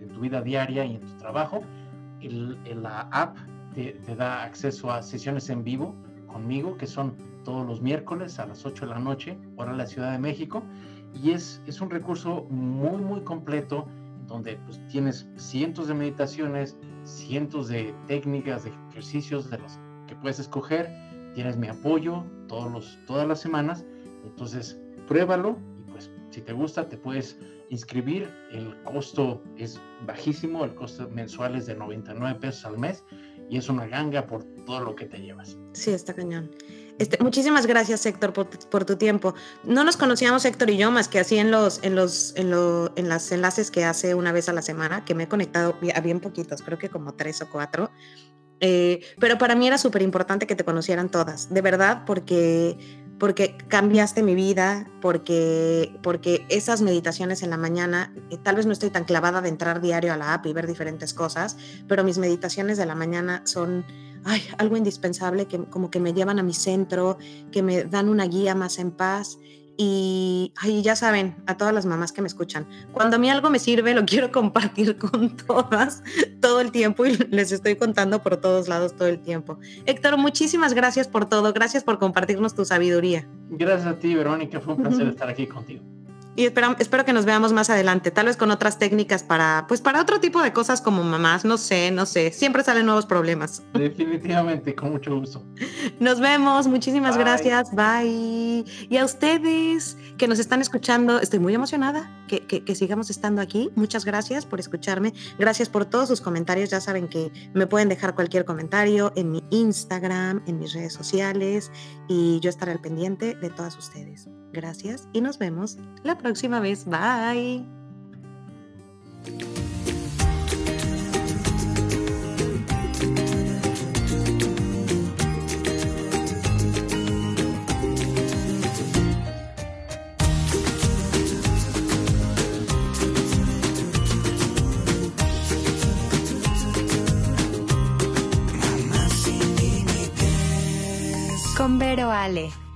en tu vida diaria y en tu trabajo. El, la app te, da acceso a sesiones en vivo conmigo, que son todos los miércoles a las 8 de la noche, hora de la Ciudad de México, y es, es un recurso muy, muy completo donde pues, tienes cientos de meditaciones, cientos de técnicas, de ejercicios de los que puedes escoger. Tienes mi apoyo todos los, todas las semanas. Entonces, pruébalo y pues si te gusta te puedes inscribir. El costo es bajísimo, el costo mensual es de 99 pesos al mes y es una ganga por todo lo que te llevas. Sí, está cañón. Este, muchísimas gracias, Héctor, por, por, tu tiempo. No nos conocíamos, Héctor y yo, más que así en los, en los, en los en las enlaces que hace una vez a la semana, que me he conectado a bien poquitos, creo que como tres o cuatro. Eh, pero para mí era súper importante que te conocieran todas, de verdad, porque, porque cambiaste mi vida, porque, porque esas meditaciones en la mañana, eh, tal vez no estoy tan clavada de entrar diario a la app y ver diferentes cosas, pero mis meditaciones de la mañana son ay, algo indispensable que como que me llevan a mi centro, que me dan una guía más en paz. Y ay, ya saben, a todas las mamás que me escuchan, cuando a mí algo me sirve, lo quiero compartir con todas todo el tiempo y les estoy contando por todos lados todo el tiempo. Héctor, muchísimas gracias por todo, gracias por compartirnos tu sabiduría. Gracias a ti, Verónica, fue un placer estar aquí contigo y espero, espero que nos veamos más adelante, tal vez con otras técnicas para, pues para otro tipo de cosas como mamás, no sé, no sé, siempre salen nuevos problemas. Definitivamente, con mucho gusto. Nos vemos, muchísimas gracias, bye. Y a ustedes que nos están escuchando, estoy muy emocionada que, que, que sigamos estando aquí, muchas gracias por escucharme, gracias por todos sus comentarios, ya saben que me pueden dejar cualquier comentario en mi Instagram, en mis redes sociales y yo estaré al pendiente de todas ustedes. Gracias y nos vemos la próxima vez. Bye. Con Vero Ale.